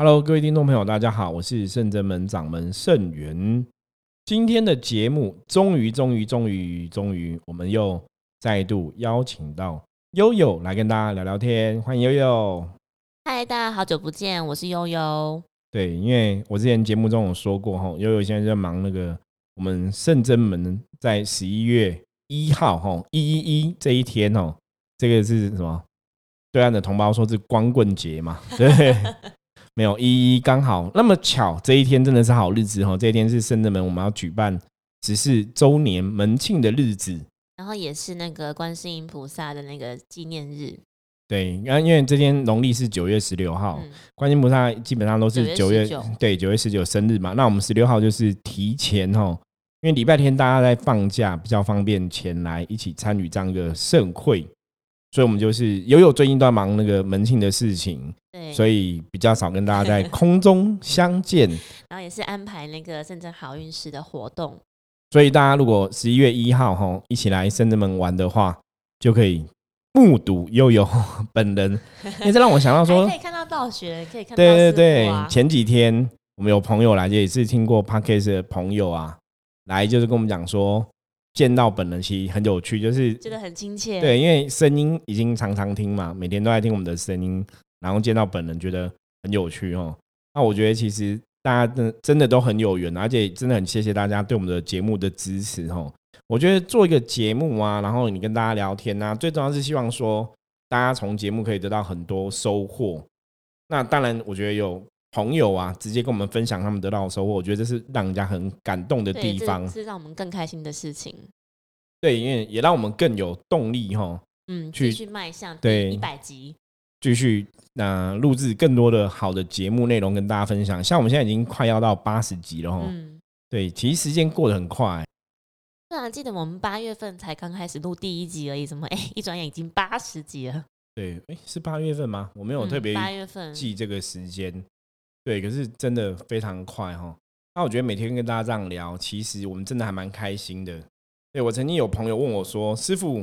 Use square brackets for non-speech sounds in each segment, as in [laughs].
Hello，各位听众朋友，大家好，我是圣真门掌门圣元。今天的节目终于、终于、终于、终于，我们又再度邀请到悠悠来跟大家聊聊天。欢迎悠悠。嗨，大家好久不见，我是悠悠。对，因为我之前节目中有说过哈，悠悠现在在忙那个我们圣真门在十一月一号哈一一一这一天哦，这个是什么？对岸的同胞说是光棍节嘛？对。[laughs] 没有一一刚好那么巧，这一天真的是好日子哈！这一天是圣人门我们要举办只是周年门庆的日子，然后也是那个观世音菩萨的那个纪念日。对，然后因为这天农历是九月十六号，观音菩萨基本上都是九月对九月十九生日嘛。那我们十六号就是提前哦，因为礼拜天大家在放假，比较方便前来一起参与这样一个盛会。所以，我们就是悠悠最近都在忙那个门庆的事情，对，所以比较少跟大家在空中相见。[laughs] 然后也是安排那个深圳好运时的活动。所以大家如果十一月一号哈一起来深圳门玩的话，就可以目睹悠悠 [laughs] 本人。[laughs] 哎，这让我想到说，可以看到道学，可以看到对对对。前几天我们有朋友来，也是听过 podcast 的朋友啊，来就是跟我们讲说。见到本人其实很有趣，就是觉得很亲切。对，因为声音已经常常听嘛，每天都在听我们的声音，然后见到本人觉得很有趣哦。那我觉得其实大家真真的都很有缘，而且真的很谢谢大家对我们的节目的支持哦。我觉得做一个节目啊，然后你跟大家聊天啊，最重要是希望说大家从节目可以得到很多收获。那当然，我觉得有。朋友啊，直接跟我们分享他们得到的收获，我觉得这是让人家很感动的地方，是让我们更开心的事情。对，因为也让我们更有动力哈，嗯，继续迈向对一百集，继续那录制更多的好的节目内容跟大家分享。像我们现在已经快要到八十集了哈，嗯，对，其实时间过得很快。对啊，记得我们八月份才刚开始录第一集而已，怎么哎，[laughs] 一转眼已经八十集了？对，哎，是八月份吗？我没有特别八月份记这个时间。对，可是真的非常快哈。那我觉得每天跟大家这样聊，其实我们真的还蛮开心的。对我曾经有朋友问我说：“师傅，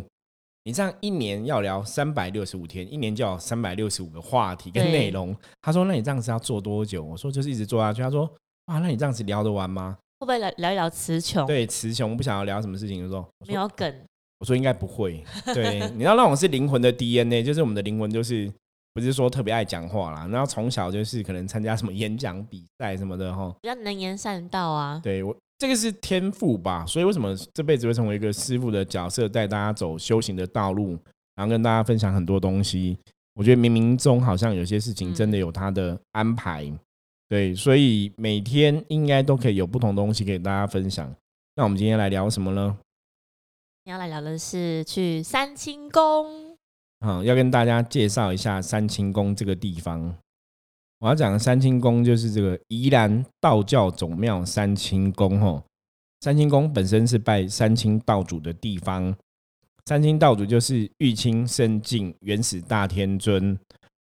你这样一年要聊三百六十五天，一年就要三百六十五个话题跟内容。”他说：“那你这样子要做多久？”我说：“就是一直做下去。”他说：“哇，那你这样子聊得完吗？会不会聊聊一聊词穷？对，词穷不想要聊什么事情的时候，没有梗。我说应该不会。对，[laughs] 你要那种是灵魂的 DNA，就是我们的灵魂就是。不是说特别爱讲话啦，然后从小就是可能参加什么演讲比赛什么的哈，比较能言善道啊。对我这个是天赋吧，所以为什么这辈子会成为一个师傅的角色，带大家走修行的道路，然后跟大家分享很多东西。我觉得冥冥中好像有些事情真的有他的安排，对，所以每天应该都可以有不同东西给大家分享。那我们今天来聊什么呢？你要来聊的是去三清宫。嗯，要跟大家介绍一下三清宫这个地方。我要讲的三清宫就是这个宜兰道教总庙三清宫。吼，三清宫本身是拜三清道主的地方。三清道主就是玉清圣境原始大天尊、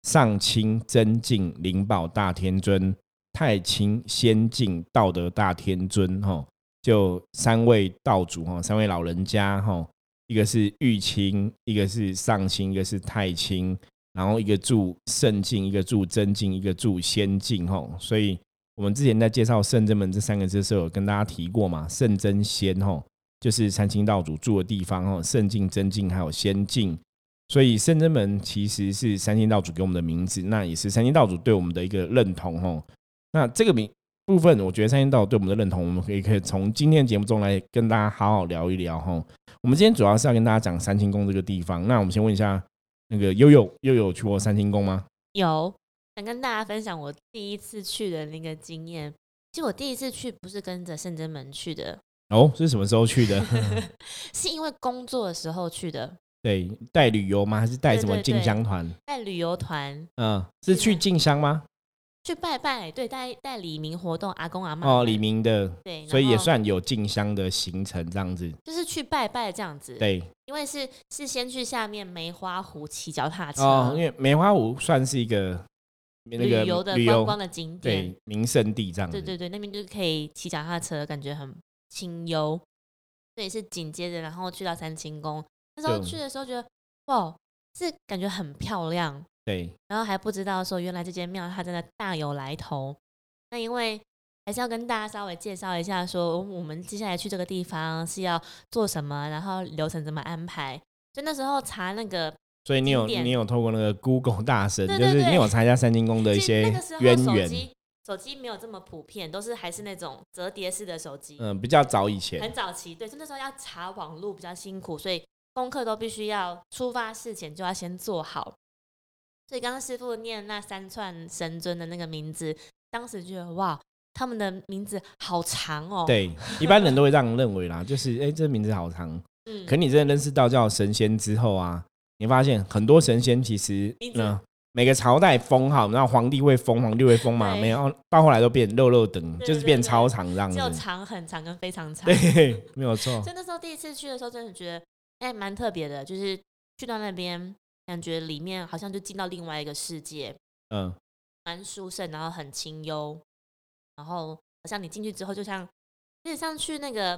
上清真境灵宝大天尊、太清仙境道德大天尊。吼，就三位道主，哈，三位老人家，哈。一个是玉清，一个是上清，一个是太清，然后一个住圣境，一个住真境，一个住仙境，吼。所以我们之前在介绍圣真门这三个字的时候，有跟大家提过嘛，圣真仙，吼，就是三清道主住的地方，吼，圣境、真境还有仙境。所以圣真门其实是三清道主给我们的名字，那也是三清道主对我们的一个认同，吼。那这个名。部分我觉得三星道对我们的认同，我们可以可以从今天节目中来跟大家好好聊一聊哈。我们今天主要是要跟大家讲三清宫这个地方。那我们先问一下，那个悠悠悠悠去过三清宫吗？有，想跟大家分享我第一次去的那个经验。其实我第一次去不是跟着圣真门去的哦，是什么时候去的？[laughs] 是因为工作的时候去的。对，带旅游吗？还是带什么进香团？带旅游团。嗯，是去进香吗？去拜拜，对，带带李明活动，阿公阿妈哦，李明的，对，所以也算有进香的行程这样子，就是去拜拜这样子，对，因为是是先去下面梅花湖骑脚踏车，哦，因为梅花湖算是一个那个旅游的观光的景点，对，名胜地这样，对对对，那边就是可以骑脚踏车，感觉很清幽，这也是紧接着然后去到三清宫，那时候去的时候觉得哇，是感觉很漂亮。对，然后还不知道说原来这间庙它真的大有来头。那因为还是要跟大家稍微介绍一下，说我们接下来去这个地方是要做什么，然后流程怎么安排。就那时候查那个，所以你有你有透过那个 Google 大神，对对就是你有参加三清宫的一些渊源，手机手机没有这么普遍，都是还是那种折叠式的手机，嗯，比较早以前，很早期。对，就那时候要查网络比较辛苦，所以功课都必须要出发事前就要先做好。所以刚刚师傅念那三串神尊的那个名字，当时觉得哇，他们的名字好长哦。，对，一般人都会这样认为啦，就是哎、这名字好长。嗯，可你真的认识道教神仙之后啊，你发现很多神仙其实名字嗯。每个朝代封号，然后皇帝会封，皇帝会封嘛？对没有，到后来都变肉肉等，就是变超长这样只有子。长很长跟非常长。对，没有错。所以那时候第一次去的时候，真的觉得哎蛮特别的，就是去到那边，感觉里面好像就进到另外一个世界，嗯，蛮殊胜，然后很清幽，然后好像你进去之后，就像有点像去那个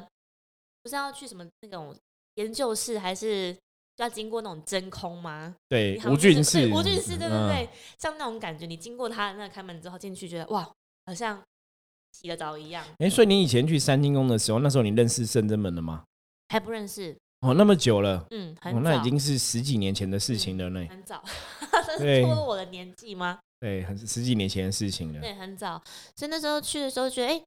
不是要去什么那种研究室，还是就要经过那种真空吗？[laughs] 对吴俊士，对吴俊士，对对嗯对，像那种感觉，你经过他那开门之后进去，觉得哇，好像洗了澡一样，哎、所以你以前去三清宫的时候，那时候你认识圣真门了吗？还不认识，哦，那么久了，嗯，很哦，早，那已经是十几年前的事情了呢。很早，对 [laughs] 这是拖我的年纪吗？对，很十几年前的事情了。对，很早，所以那时候去的时候觉得哎、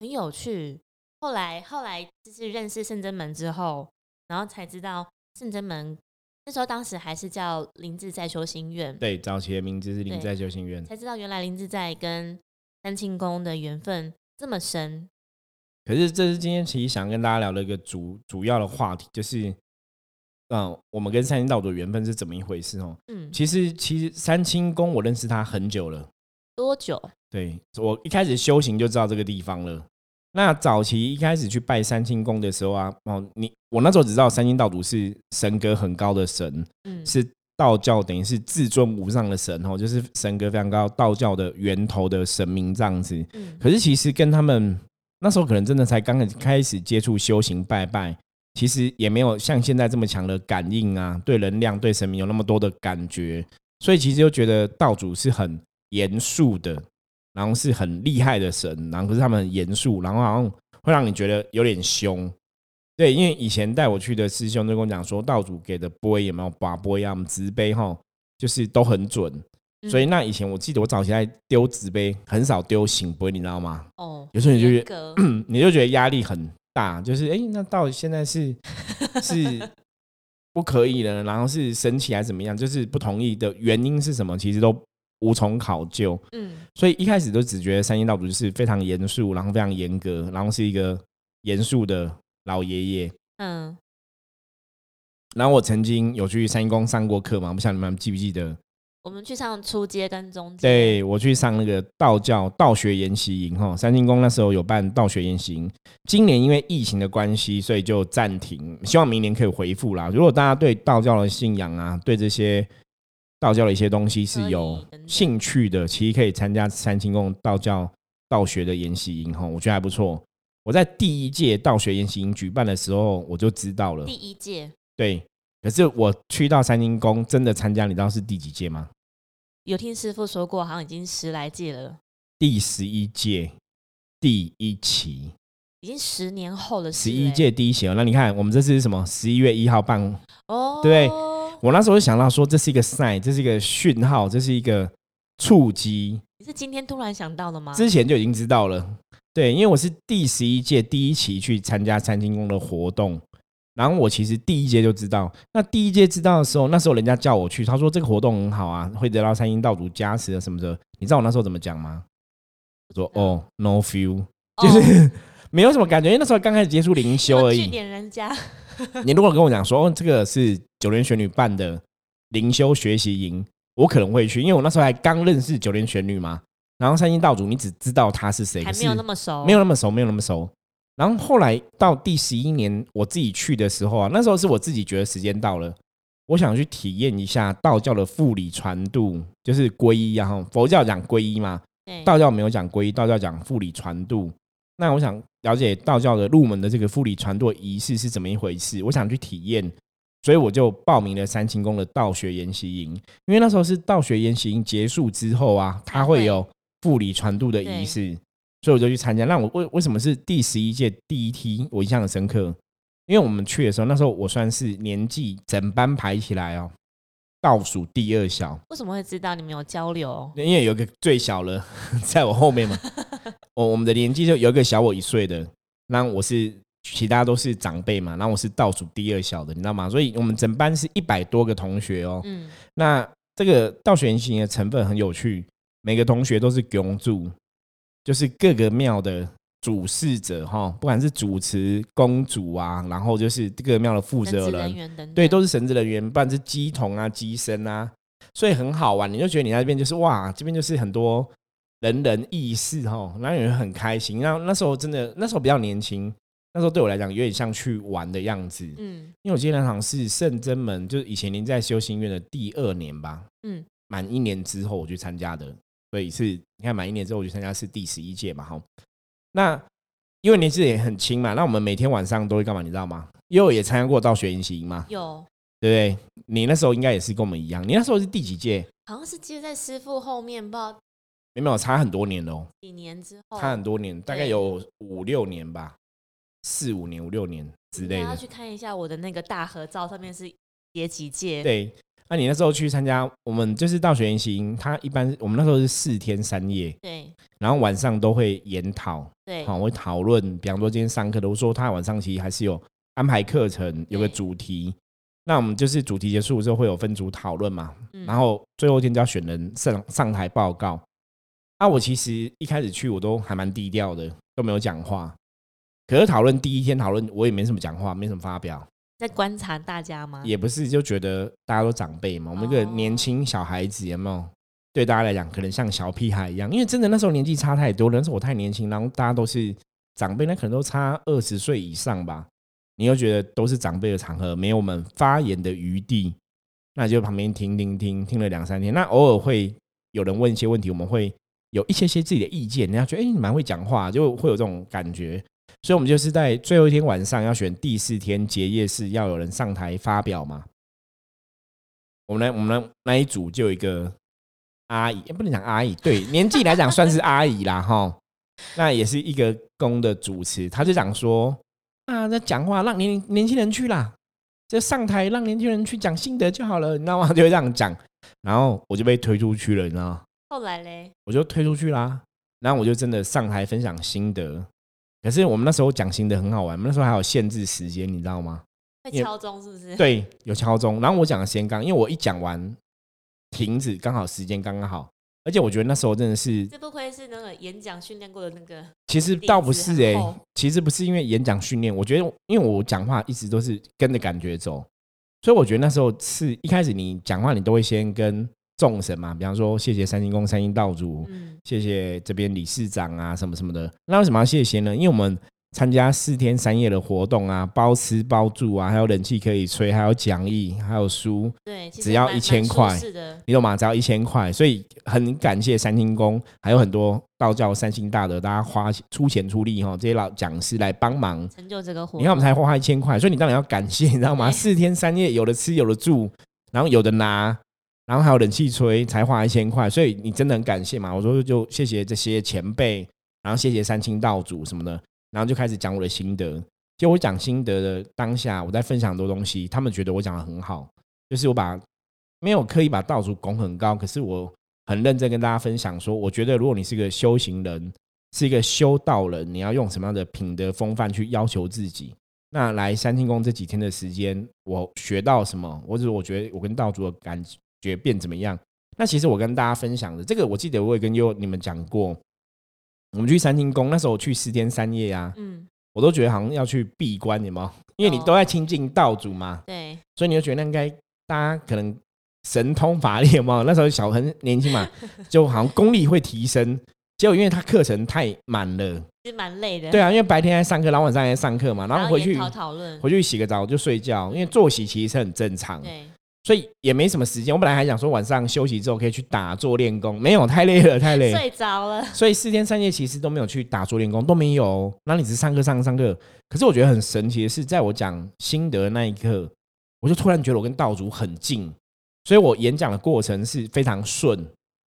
很有趣。后来后来就是认识圣真门之后，然后才知道圣真门那时候当时还是叫林志在修心院，对，早期的名字是对灵在修心院。才知道原来林志在跟三清宫的缘分这么深。可是这是今天其实想跟大家聊的一个主主要的话题，就是，嗯，我们跟三清道主的缘分是怎么一回事哦？嗯，其实其实三清宫我认识他很久了，多久？对我一开始修行就知道这个地方了。那早期一开始去拜三清宫的时候啊，哦，你我那时候只知道三清道主是神格很高的神，嗯，是道教等于是至尊无上的神哦，就是神格非常高，道教的源头的神明这样子。嗯可是其实跟他们那时候可能真的才刚开始接触修行拜拜，其实也没有像现在这么强的感应啊，对能量、对神明有那么多的感觉，所以其实就觉得道主是很严肃的，然后是很厉害的神，然后可是他们很严肃，然后好像会让你觉得有点凶。对，因为以前带我去的师兄就跟我讲说，道主给的波有没有把波啊，我们直杯哈，就是都很准。嗯所以那以前我记得我早期在丢纸杯，很少丢醒杯，你知道吗？哦，有时候你就觉得 [clears throat] 你就觉得压力很大，就是哎、诶那到底现在是 [laughs] 是不可以了，然后是生气还是怎么样？就是不同意的原因是什么？其实都无从考究。嗯所以一开始都只觉得三清道主是非常严肃，然后非常严格，然后是一个严肃的老爷爷。嗯，然后我曾经有去三清宫上过课嘛，不晓得你们记不记得？我们去上初阶跟中阶，对我去上那个道教道学研习营哈，三清宫那时候有办道学研习营，今年因为疫情的关系，所以就暂停，希望明年可以恢复啦。如果大家对道教的信仰啊，对这些道教的一些东西是有兴趣的，其实可以参加三清宫道教道学的研习营哈，我觉得还不错。我在第一届道学研习营举办的时候，我就知道了第，一届对。可是我去到三清宫真的参加，你知道是第几届吗？有听师傅说过，好像已经十来届了，第十一届第一期，已经十年后的事十一欸届第一期哦。那你看，我们这次是什么？十一月一号办。哦，对我那时候就想到说，这是一个 sign，这是一个讯号，这是一个触机。你是今天突然想到的吗？之前就已经知道了。对，因为我是第十一届第一期去参加三清宫的活动，然后我其实第一届就知道。那第一届知道的时候，那时候人家叫我去，他说这个活动很好啊，会得到三星道主加持啊什么的。你知道我那时候怎么讲吗？我说哦，no feel，就是、[laughs] 没有什么感觉，因为那时候刚开始接触灵修而据已。点人家，你如果跟我讲说，哦，这个是九连玄女办的灵修学习营，我可能会去，因为我那时候还刚认识九连玄女嘛。然后三星道主，你只知道他是谁，还没有那么熟，没有那么熟，没有那么熟。然后后来到第十一年，我自己去的时候啊，那时候是我自己觉得时间到了，我想去体验一下道教的复理传度，就是皈依啊。哈佛教讲皈依嘛，道教没有讲皈依，道教讲复理传度。那我想了解道教的入门的这个复理传度的仪式是怎么一回事，我想去体验，所以我就报名了三清宫的道学研习营，因为那时候是道学研习营结束之后啊，它会有复礼传度的仪式，所以我就去参加。那我为为什么是第十一届第一梯？我印象很深刻，因为我们去的时候，那时候我算是年纪整班排起来哦，倒数第二小。为什么会知道你们有交流？因为有个最小了 [laughs] 在我后面嘛，[laughs] 我我们的年纪就有一个小我一岁的，那我是。其他都是长辈嘛，然后我是倒数第二小的，你知道吗？所以我们整班是一百多个同学哦。嗯，那这个道玄行的成分很有趣，每个同学都是公主，就是各个庙的主事者哈，不管是主持公主啊，然后就是各个庙的负责人，对，都是神职人员，不管是鸡童啊、鸡生啊，所以很好玩。你就觉得你那边就是哇，这边就是很多人人异事哈，然后也很开心。然后那时候真的，那时候比较年轻。那时候对我来讲有点像去玩的样子，嗯，因为我今天那场是圣真门，就是以前您在修行院的第二年吧，嗯，满一年之后我去参加的，所以是你看满一年之后我去参加是第十一届嘛，哈，那因为年纪也很轻嘛，那我们每天晚上都会干嘛？你知道吗？因为也参加过道学研习营吗？有，对不对？你那时候应该也是跟我们一样，你那时候是第几届？好像是接在师傅后面，不知道没有差很多年哦，几年之后差很多年，大概有五六年吧。四五年、五六年之类的，要去看一下我的那个大合照，上面是叠几届。对，那你那时候去参加，我们就是到学研习营，它一般我们那时候是四天三夜，对，然后晚上都会研讨，对，好会讨论，比方说今天上课的，我说他晚上其实还是有安排课程，有个主题，那我们就是主题结束之后会有分组讨论嘛，然后最后一天就要选人上上台报告。啊，我其实一开始去我都还蛮低调的，都没有讲话。可是讨论第一天讨论，我也没什么讲话，没什么发表，在观察大家吗？也不是，就觉得大家都长辈嘛，我们一个年轻小孩子有没有？对大家来讲，可能像小屁孩一样，因为真的那时候年纪差太多，那时候我太年轻，然后大家都是长辈，那可能都差二十岁以上吧。你又觉得都是长辈的场合，没有我们发言的余地，那就旁边听听听，听了两三天，那偶尔会有人问一些问题，我们会有一些些自己的意见，人家觉得哎，你蛮会讲话，就会有这种感觉。所以，我们就是在最后一天晚上要选第四天结业式，要有人上台发表嘛。我们来，我们那一组就有一个阿姨，不能讲阿姨，对年纪来讲算是阿姨啦，哈。[laughs] 那也是一个公的主持，他就讲说啊，那讲话让年年轻人去啦，就上台让年轻人去讲心得就好了，你知道吗？就会这样讲，然后我就被推出去了，你知道吗？后来嘞，我就推出去啦，然后我就真的上台分享心得。可是我们那时候讲新的很好玩，我们那时候还有限制时间，你知道吗？会敲钟是不是？对，有敲钟。然后我讲的时间刚，因为我一讲完停止，刚好时间刚刚好。而且我觉得那时候真的是，这不愧是那个演讲训练过的那个。其实倒不是哎，其实不是因为演讲训练，我觉得因为我讲话一直都是跟着感觉走，所以我觉得那时候是一开始你讲话你都会先跟。众神嘛，比方说谢谢三星宫三星道主，谢谢这边理事长啊，什么什么的。那为什么要谢谢呢？因为我们参加四天三夜的活动啊，包吃包住啊，还有冷气可以吹，还有讲义，还有书，对，只要一千块，你懂吗？只要一千块，所以很感谢三星宫，还有很多道教三星大德，大家花出钱出力哈，这些老讲师来帮忙成就这个活。你看我们才花一千块，所以你当然要感谢，你知道吗？四天三夜有的吃有的住，然后有的拿。然后还有冷气吹，才花一千块，所以你真的很感谢嘛？我说就谢谢这些前辈，然后谢谢三清道主什么的，然后就开始讲我的心得。就我讲心得的当下，我在分享很多东西，他们觉得我讲的很好，就是我把没有刻意把道主拱很高，可是我很认真跟大家分享说，我觉得如果你是个修行人，是一个修道人，你要用什么样的品德风范去要求自己？那来三清宫这几天的时间，我学到什么？或者我觉得我跟道主的感。觉变怎么样？那其实我跟大家分享的这个，我记得我也跟优你们讲过。我们去三清宫那时候去四天三夜啊，嗯，我都觉得好像要去闭关，你吗？因为你都在亲近道主嘛，对，所以你就觉得那应该大家可能神通法力嘛。那时候小很年轻嘛，[laughs] 就好像功力会提升。结果因为他课程太满了，其实蛮累的。对啊，因为白天在上课，然后晚上在上课嘛，然后回去讨论，回去洗个澡就睡觉，因为作息其实是很正常。对。所以也没什么时间。我本来还想说晚上休息之后可以去打坐练功，没有太累了，太累，睡着了。所以四天三夜其实都没有去打坐练功，都没有。那你只是上课上上课。可是我觉得很神奇的是，在我讲心得那一刻，我就突然觉得我跟道主很近，所以我演讲的过程是非常顺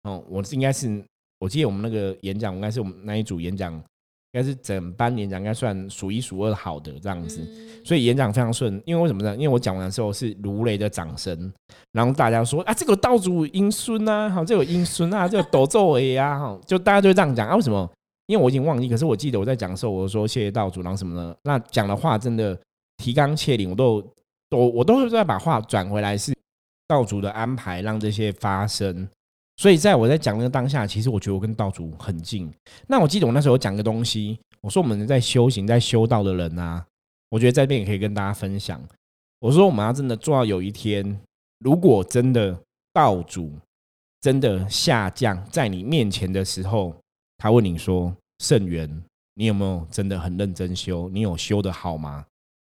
哦。我应该是我记得我们那个演讲，应该是我们那一组演讲，应该是整班演讲应该算数一数二好的这样子，所以演讲非常顺。因为为什么呢？因为我讲完的时候是如雷的掌声，然后大家说啊，这个道祖英孙啊，好，这个英孙啊，这个斗咒尾啊，哈，就大家就这样讲啊。为什么？因为我已经忘记，可是我记得我在讲的时候，我说谢谢道祖，然后什么呢？那讲的话真的提纲挈领，我都都我都是在把话转回来，是道主的安排让这些发生。所以在我在讲那个当下，其实我觉得我跟道主很近。那我记得我那时候讲个东西，我说我们在修行、在修道的人啊，我觉得在这边也可以跟大家分享。我说我们要真的做到有一天，如果真的道主真的下降在你面前的时候。他问你说：“圣元，你有没有真的很认真修？你有修的好吗？”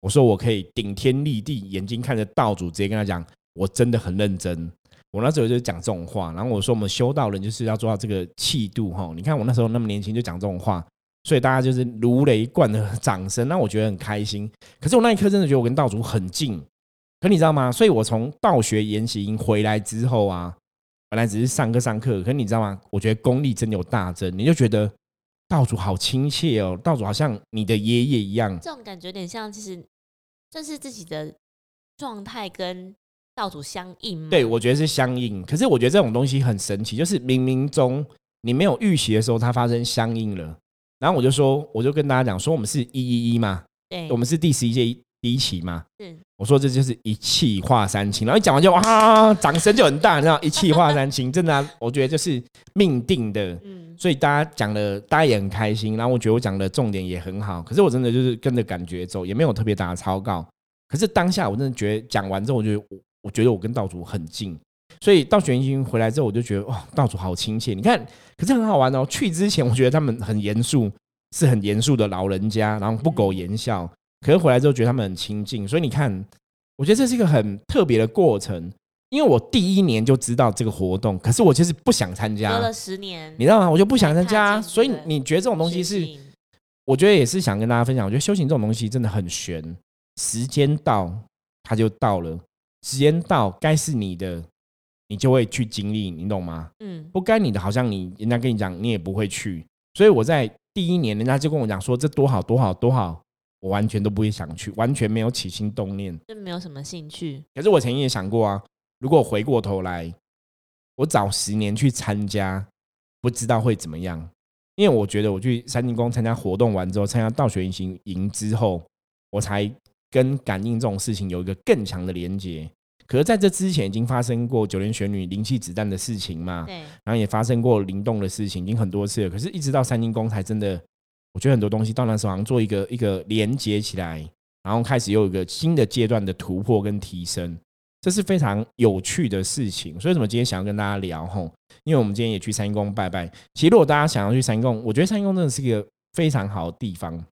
我说：“我可以顶天立地，眼睛看着道主，直接跟他讲，我真的很认真。”我那时候就讲这种话，然后我说：“我们修道人就是要做到这个气度，哈！你看我那时候那么年轻就讲这种话，所以大家就是如雷贯的掌声，那我觉得很开心。可是我那一刻真的觉得我跟道主很近，可你知道吗？所以我从道学研习营回来之后啊。本来只是上课上课，可你知道吗？我觉得功力真的有大增，你就觉得道主好亲切哦，道主好像你的爷爷一样。这种感觉有点像，其实这是自己的状态跟道主相应。对，我觉得是相应。可是我觉得这种东西很神奇，就是冥冥中你没有预习的时候，它发生相应了。然后我就说，我就跟大家讲说，我们是一一一嘛，对，我们是第十一届。第一期嘛，是我说这就是一气化三清，然后一讲完就哇，掌声就很大，你知道 [laughs] 一气化三清，真的，我觉得就是命定的，嗯，所以大家讲的大家也很开心，然后我觉得我讲的重点也很好，可是我真的就是跟着感觉走，也没有特别打的操告，可是当下我真的觉得讲完之后，我觉得我我觉得我跟道主很近，所以到玄星回来之后，我就觉得哇，道主好亲切，你看，可是很好玩哦，去之前我觉得他们很严肃，是很严肃的老人家，然后不苟言笑。可是回来之后觉得他们很亲近，所以你看，我觉得这是一个很特别的过程。因为我第一年就知道这个活动，可是我其实不想参加。隔了十年，你知道吗？我就不想参加。所以你觉得这种东西是？我觉得也是想跟大家分享。我觉得修行这种东西真的很玄，时间到它就到了，时间到该是你的，你就会去经历，你懂吗？嗯。不该你的，好像你人家跟你讲，你也不会去。所以我在第一年，人家就跟我讲说，这多好多好多好。我完全都不会想去，完全没有起心动念，就没有什么兴趣。可是我曾经也想过啊，如果回过头来，我早十年去参加，不知道会怎么样。因为我觉得我去三清宫参加活动完之后，参加道学营行营之后，我才跟感应这种事情有一个更强的连接。可是在这之前，已经发生过九连玄女灵气子弹的事情嘛？对。然后也发生过灵动的事情，已经很多次了。可是，一直到三清宫才真的。我觉得很多东西到那时候好像做一个一个连接起来，然后开始又有一个新的阶段的突破跟提升，这是非常有趣的事情。所以，什么今天想要跟大家聊吼？因为我们今天也去三宫拜拜。其实，如果大家想要去三宫，我觉得三宫真的是一个非常好的地方。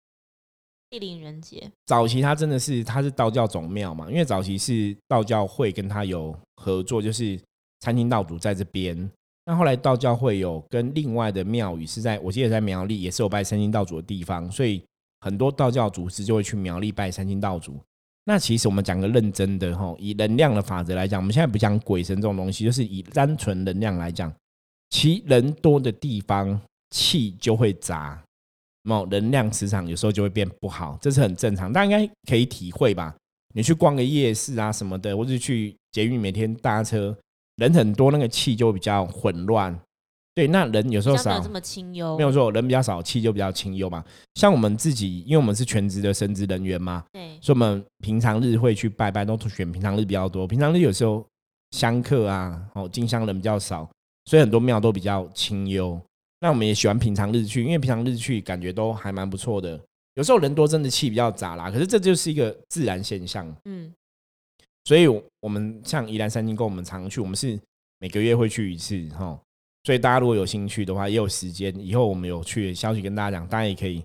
地灵人杰，早期它真的是它是道教总庙嘛？因为早期是道教会跟他有合作，就是餐厅道主在这边。那后来道教会有跟另外的庙宇是在，我记得在苗栗也是有拜三清道主的地方，所以很多道教组织就会去苗栗拜三清道主。那其实我们讲个认真的哈，以能量的法则来讲，我们现在不讲鬼神这种东西，就是以单纯能量来讲，其人多的地方气就会杂，某能量磁场有时候就会变不好，这是很正常，大家应该可以体会吧？你去逛个夜市啊什么的，或者去捷运每天搭车。人很多，那个气就比较混乱。对，那人有时候少，这么清幽，没有错，人比较少，气就比较清幽嘛。像我们自己，因为我们是全职的神职人员嘛，对，所以我们平常日会去拜拜，都选平常日比较多。平常日有时候香客啊，哦，进香人比较少，所以很多庙都比较清幽。那我们也喜欢平常日去，因为平常日去感觉都还蛮不错的。有时候人多，真的气比较杂啦，可是这就是一个自然现象。嗯。所以，我们像宜兰三金宫，我们常去，我们是每个月会去一次哈。所以大家如果有兴趣的话，也有时间，以后我们有去消息跟大家讲，大家也可以。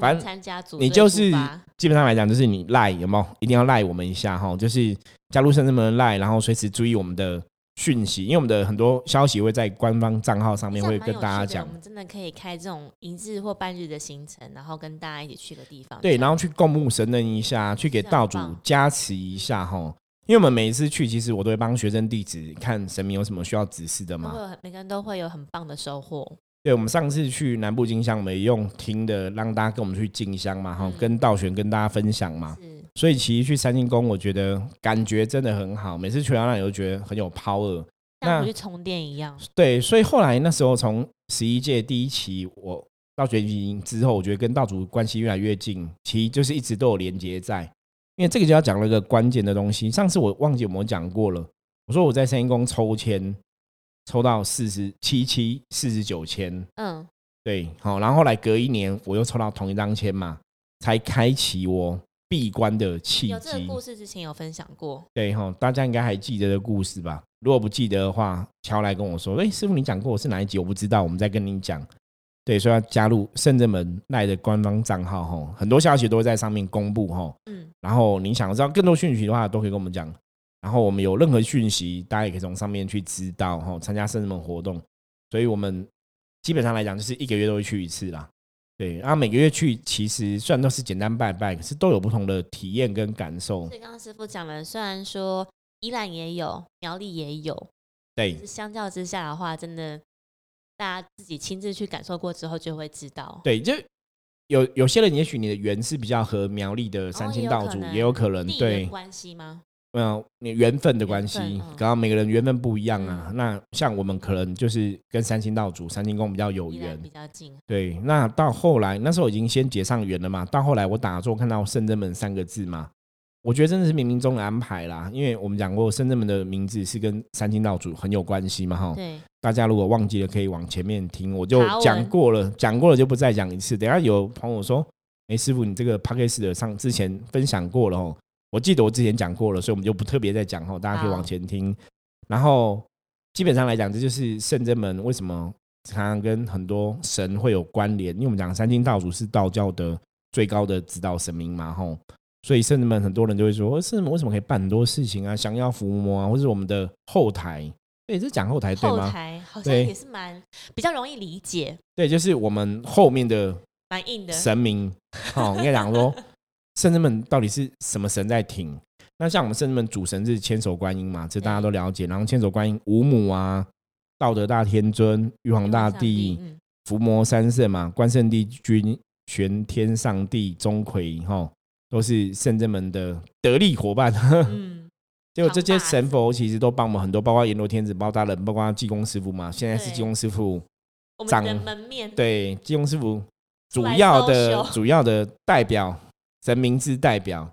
反正参加组，你就是基本上来讲，就是你赖有没有？一定要赖我们一下哈，就是加入深圳门赖，然后随时注意我们的讯息，因为我们的很多消息会在官方账号上面会跟大家讲。我们真的可以开这种一日或半日的行程，然后跟大家一起去个地方。对，然后去供木神人一下，去给道主加持一下哈。因为我们每一次去，其实我都会帮学生弟子看神明有什么需要指示的嘛。都会有很每个人都会有很棒的收获。对，我们上次去南部金香，我们也用听的让大家跟我们去进香嘛，哈、嗯跟道玄跟大家分享嘛。是，所以其实去三清宫，我觉得感觉真的很好，每次去到那里都觉得很有 power。那像回去充电一样。对，所以后来那时候从十一届第一期我到学习之后，我觉得跟道主关系越来越近，其实就是一直都有连接在。因为这个就要讲了一个关键的东西，上次我忘记有没有讲过了。我说我在三清宫抽签，抽到四十七七四十九签，嗯，对，好，然后后来隔一年我又抽到同一张签嘛，才开启我闭关的契机有这个故。事之前有分享过。对哈，大家应该还记得的故事吧？如果不记得的话，乔来跟我说，哎、师傅你讲过我是哪一集？我不知道，我们再跟你讲。对，所以要加入圣正门赖的官方账号哈，很多消息都会在上面公布哈。嗯，然后你想知道更多讯息的话，都可以跟我们讲。然后我们有任何讯息，大家也可以从上面去知道哈，参加圣人们活动。所以我们基本上来讲，就是一个月都会去一次啦。对，然后每个月去，其实虽然都是简单拜拜，可是都有不同的体验跟感受所。以刚刚师傅讲了，虽然说宜兰也有，苗栗也有，对相较之下的话，真的大家自己亲自去感受过之后，就会知道。对，就有有些人，也许你的缘是比较和苗栗的三清道主，哦也有可能也有可能对，关系吗？嗯，你缘分的关系刚刚每个人缘分不一样啊。那像我们可能就是跟三清道主、三清宫比较有缘比较近。对。那到后来，那时候已经先结上缘了嘛。到后来我打坐看到圣真门三个字嘛，我觉得真的是冥冥中的安排啦。因为我们讲过圣真门的名字是跟三清道主很有关系嘛，哈。对，大家如果忘记了，可以往前面听，我就讲过了，讲过了就不再讲一次。等下有朋友说：“哎、师傅，你这个 p a c k a g e 的上之前分享过了哦。”我记得我之前讲过了，所以我们就不特别再讲哈，大家可以往前听。然后基本上来讲，这就是圣真门为什么常常跟很多神会有关联，因为我们讲三清道祖是道教的最高的指导神明嘛，吼。所以圣真门很多人就会说，哦圣真门为什么可以办很多事情啊？降妖伏魔啊，或是我们的后台，对，这讲后台对吗后吗？台好像也是蛮比较容易理解，对，就是我们后面的蛮硬的。神明，哦，应该讲说，圣人们到底是什么神在挺？那像我们圣人们主神是千手观音嘛，这大家都了解。然后千手观音、五母啊、道德大天尊、玉皇大帝、嗯，伏魔三圣嘛、关圣帝君、玄天上帝、钟馗，哈，都是圣人们的得力伙伴。嗯，[laughs] 结果这些神佛其实都帮我们很多，包括阎罗天子、包大人，包括济公师傅嘛。现在是对济公师傅。我们长的门面对，济公师傅主要的 [laughs] 主要的代表，神明之代表。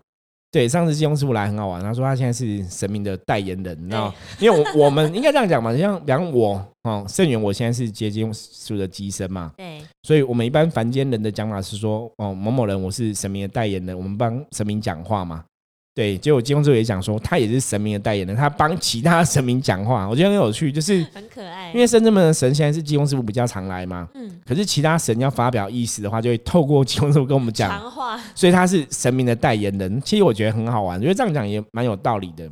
对，上次金庸师傅来很好玩，他说他现在是神明的代言人，你知道？因为我我们应该这样讲嘛，像比方我哦，圣元，我现在是接近师傅的机身嘛，对，所以我们一般凡间人的讲法是说，哦，某某人我是神明的代言人，我们帮神明讲话嘛。对，结果金公师傅也讲说，他也是神明的代言人，他帮其他神明讲话，我觉得很有趣，就是很可爱。因为深圳门的神现在是金公师傅比较常来嘛，嗯，可是其他神要发表意思的话，就会透过金公师傅跟我们讲，长话所以他是神明的代言人。其实我觉得很好玩，觉得这样讲也蛮有道理的。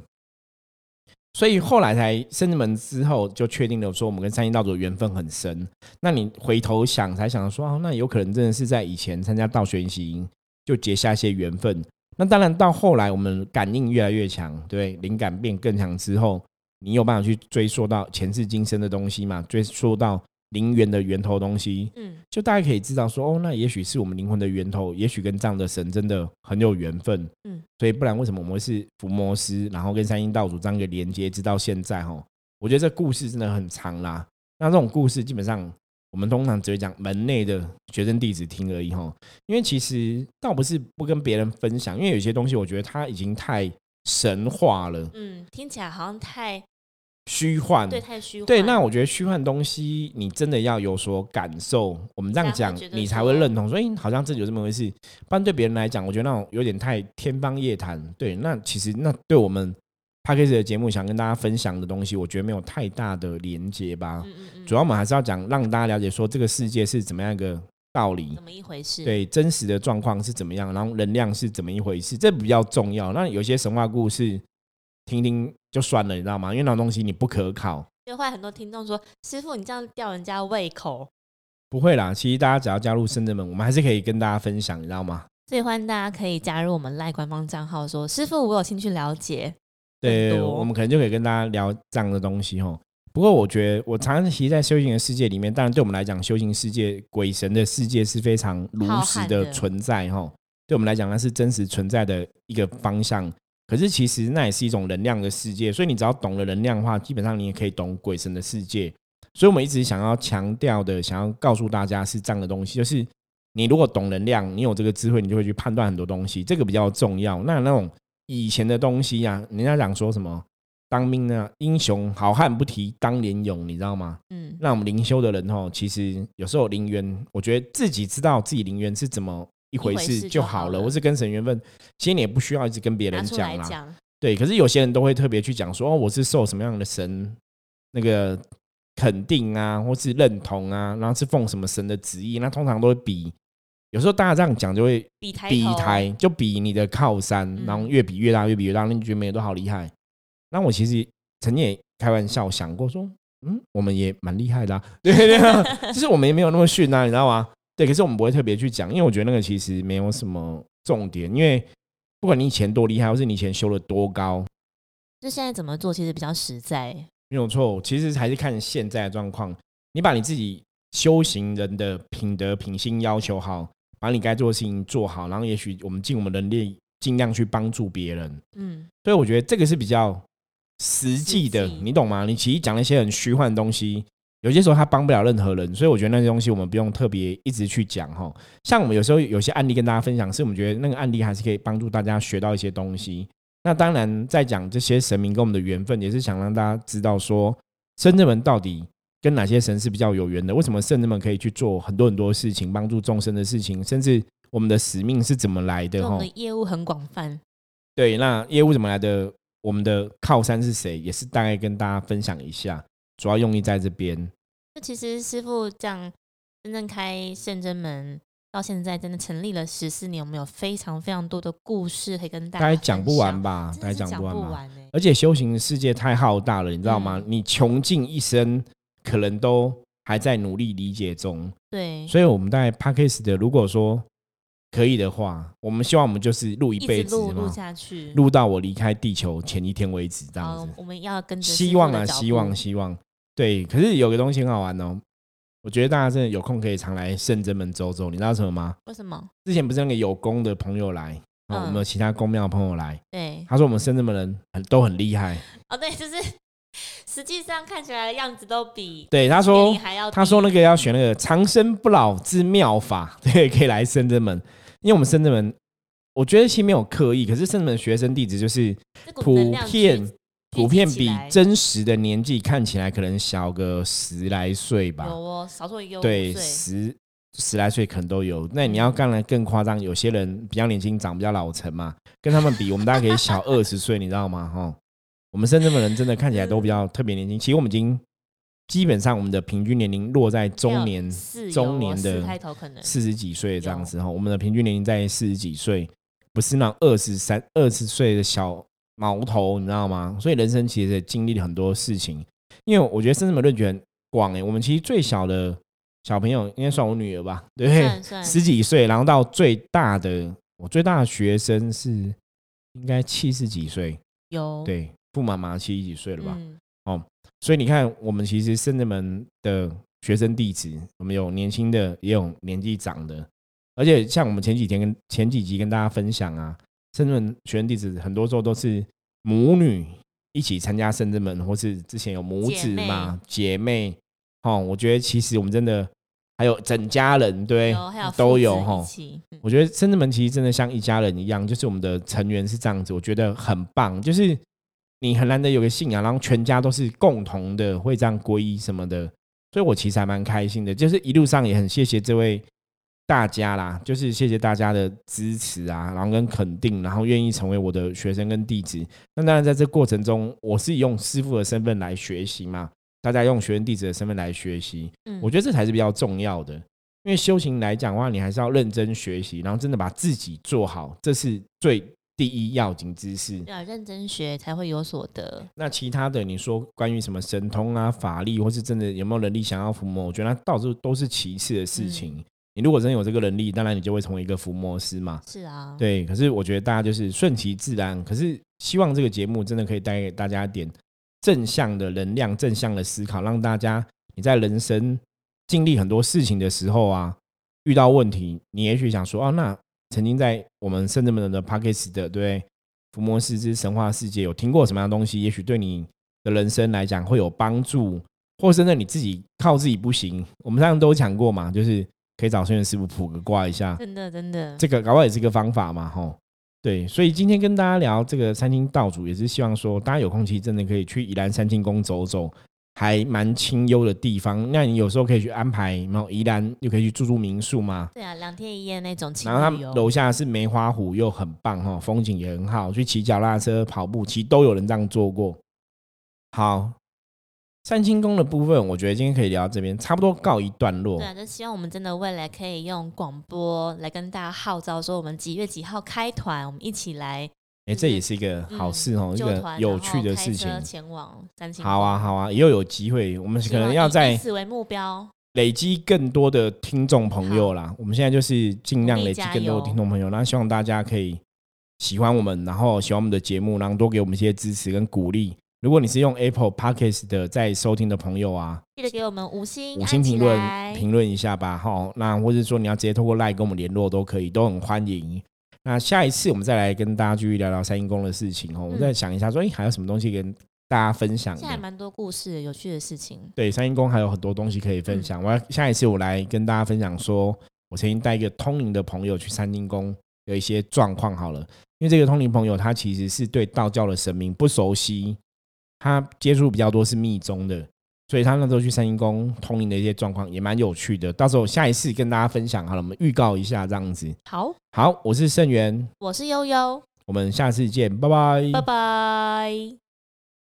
所以后来才深圳门之后，就确定了说我们跟三清道祖的缘分很深。那你回头想，才想说，哦，那有可能真的是在以前参加道学习营就结下一些缘分。那当然到后来我们感应越来越强，对，灵感变更强之后，你有办法去追溯到前世今生的东西嘛？追溯到灵源的源头的东西，嗯，就大家可以知道说，哦，那也许是我们灵魂的源头，也许跟这样的神真的很有缘分。嗯，所以不然为什么我们会是伏魔师，然后跟三星道主这样一个连接，直到现在哈？我觉得这故事真的很长啦。那这种故事基本上我们通常只会讲门内的学生弟子听而已哈，因为其实倒不是不跟别人分享，因为有些东西我觉得它已经太神话了，嗯，听起来好像太虚幻。对，太虚幻。对，那我觉得虚幻东西，你真的要有所感受，我们这样讲你才会认同。所以好像这有这么回事，不然对别人来讲，我觉得那种有点太天方夜谭。对，那其实那对我们 p a c k a g e 的节目想跟大家分享的东西，我觉得没有太大的连接吧。嗯嗯嗯，主要我们还是要讲，让大家了解说这个世界是怎么样一个道理怎，么一回事？，对真实的状况是怎么样，然后能量是怎么一回事，这比较重要。那有些神话故事听听就算了，你知道吗？因为那种东西你不可考。就会很多听众说：“师傅，你这样吊人家胃口。不会啦，其实大家只要加入深圳门，我们还是可以跟大家分享，你知道吗？”所以欢迎大家可以加入我们赖官方账号说：“师傅，我有兴趣了解。对，我们可能就可以跟大家聊这样的东西哈。不过我觉得，我长期在修行的世界里面，当然对我们来讲，修行世界、鬼神的世界是非常如实的的存在哈。对我们来讲，那是真实存在的一个方向。可是其实那也是一种能量的世界，所以你只要懂了能量的话，基本上你也可以懂鬼神的世界。所以我们一直想要强调的，想要告诉大家是这样的东西，就是你如果懂能量，你有这个智慧，你就会去判断很多东西，这个比较重要。那那种以前的东西呀、人家讲说什么当兵呢，英雄好汉不提当年勇，你知道吗？嗯，那我们灵修的人哦，其实有时候灵缘，我觉得自己知道自己灵缘是怎么一回事事就就好了，好了或是跟神缘分，其实你也不需要一直跟别人讲啦。对，可是有些人都会特别去讲说，哦，我是受什么样的神那个肯定啊，或是认同啊，然后是奉什么神的旨意，那通常都会比。有时候大家这样讲就会比抬比台，就比你的靠山，嗯然后越比越大，越比越大，那你觉得每个都好厉害。那我其实曾经也开玩笑想过说，嗯，我们也蛮厉害的、啊，[laughs] 对对啊，[laughs] 就是我们也没有那么逊啊，你知道吗？对，可是我们不会特别去讲，因为我觉得那个其实没有什么重点，因为不管你以前多厉害，或是你以前修了多高，就现在怎么做其实比较实在。没有错，其实还是看现在的状况。你把你自己修行人的品德品性要求好，把你该做的事情做好，然后也许我们尽我们能力，尽量去帮助别人。嗯，所以我觉得这个是比较实际的，你懂吗？你其实讲那些很虚幻的东西，有些时候他帮不了任何人，所以我觉得那些东西我们不用特别一直去讲哈。像我们有时候有些案例跟大家分享，是我们觉得那个案例还是可以帮助大家学到一些东西。那当然，在讲这些神明跟我们的缘分，也是想让大家知道说，圣人们到底跟哪些神是比较有缘的？为什么圣人们可以去做很多很多事情，帮助众生的事情，甚至我们的使命是怎么来的？哈我们，的业务很广泛。对，那业务怎么来的？我们的靠山是谁？也是大概跟大家分享一下，主要用意在这边。那其实师傅这样真正开圣真门到现在，真的成立了十四年，我们有非常非常多的故事可以跟大大家概讲不完吧，大概真的是讲讲不完而且修行世界太浩大了，你知道吗？嗯你穷尽一生，可能都还在努力理解中。对，所以我们在 p a c k a g e 的，如果说可以的话，我们希望我们就是录一一辈子直录下去，录到我离开地球前一天为止，这样子。我们要跟着希望啊，希望，希望。对，可是有个东西很好玩哦，我觉得大家真的有空可以常来圣真门走走。你知道什么吗？为什么？之前不是那个有功的朋友来，哦，嗯我们有其他公庙的朋友来，对，他说我们圣真门人很都很厉害。哦，对，就是实际上看起来的样子都比对，他年说他说那个要选那个长生不老之妙法，[laughs] 对，可以来深圳门，因为我们深圳门，我觉得其实没有刻意，可是深圳门学生弟子就是普遍普遍比真实的年纪看起来可能小个十来岁吧。有，哦，少说也有对，十十来岁可能都有。那你要当然更夸张，有些人比较年轻，长比较老成嘛，跟他们比，我们大概可以小二十岁，你知道吗？哈，我们深圳的人真的看起来都比较特别年轻。其实我们已经基本上我们的平均年龄落在中年中年的开头可能四十几岁这样子哈。我们的平均年龄在四十几岁，不是那二十三、二十岁的小毛头，你知道吗？所以人生其实也经历了很多事情。因为我觉得深圳的论据很广诶，我们其实最小的小朋友应该算我女儿吧，对十几岁，然后到最大的，我最大的学生是应该七十几岁，有对，傅妈妈七十几岁了吧？嗯所以你看，我们其实圣人门的学生弟子，我们有年轻的，也有年纪长的，而且像我们前几天跟前几集跟大家分享啊，圣人门学生弟子很多时候都是母女一起参加圣人门，或是之前有母子嘛姐妹，哦，我觉得其实我们真的还有整家人，对有有都有哈我觉得深圳门其实真的像一家人一样，就是我们的成员是这样子，我觉得很棒。就是你很难得有个信仰，然后全家都是共同的会这样皈依什么的，所以我其实还蛮开心的。就是一路上也很谢谢这位大家啦，就是谢谢大家的支持啊，然后跟肯定，然后愿意成为我的学生跟弟子。那当然在这过程中，我是用师傅的身份来学习嘛，大家用学生弟子的身份来学习，嗯我觉得这才是比较重要的。因为修行来讲的话，你还是要认真学习，然后真的把自己做好，这是最第一要紧之事。要认真学才会有所得。那其他的，你说关于什么神通啊、法力，或是真的有没有能力想要伏魔，我觉得那到处都是其次的事情。你如果真有这个能力，当然你就会成为一个伏魔师嘛。是啊，对，可是我觉得大家就是顺其自然。可是希望这个节目真的可以带给大家一点正向的能量、正向的思考，让大家你在人生经历很多事情的时候啊，遇到问题，你也许想说，哦，那曾经在我们圣人们的 p o c k e t 的对伏魔师之神话世界有听过什么样的东西？也许对你的人生来讲会有帮助，或甚至你自己靠自己不行，我们上次都讲过嘛，就是可以找圣元师傅卜个卦一下，真的真的，这个搞不好也是个方法嘛，吼。对，所以今天跟大家聊这个三清道主，也是希望说，大家有空其实真的可以去宜兰三清宫走走，还蛮清幽的地方。那你有时候可以去安排，然后宜兰又可以去住住民宿嘛。对啊，两天一夜那种。然后他们楼下是梅花湖，又很棒哈，风景也很好，去骑脚踏车、跑步，其实都有人这样做过。好。三清宫的部分，我觉得今天可以聊到这边，差不多告一段落。对啊，就希望我们真的未来可以用广播来跟大家号召，说我们几月几号开团，我们一起来。哎，这也是一个好事哦，一个有趣的事情。前往三清。好啊，好啊，以后有机会，我们可能要在此为目标，累积更多的听众朋友啦。我们现在就是尽量累积更多的听众朋友，那希望大家可以喜欢我们，然后喜欢我们的节目，然后多给我们一些支持跟鼓励。如果你是用 Apple Podcast 的在收听的朋友啊，记得给我们五星五星评论评论一下吧，哈。那或者说你要直接透过 Line 跟我们联络都可以，都很欢迎。那下一次我们再来跟大家继续聊聊三阴宫的事情哦。我们再想一下，说哎，还有什么东西跟大家分享？现在蛮多故事、有趣的事情。对，三阴宫还有很多东西可以分享。我要下一次我来跟大家分享，说我曾经带一个通灵的朋友去三阴宫，有一些状况好了。因为这个通灵朋友他其实是对道教的神明不熟悉。他接触比较多是密宗的，所以他那时候去三星宫通灵的一些状况也蛮有趣的。到时候下一次跟大家分享好了，我们预告一下这样子。好，好，我是盛元，我是悠悠，我们下次见，拜拜，拜拜。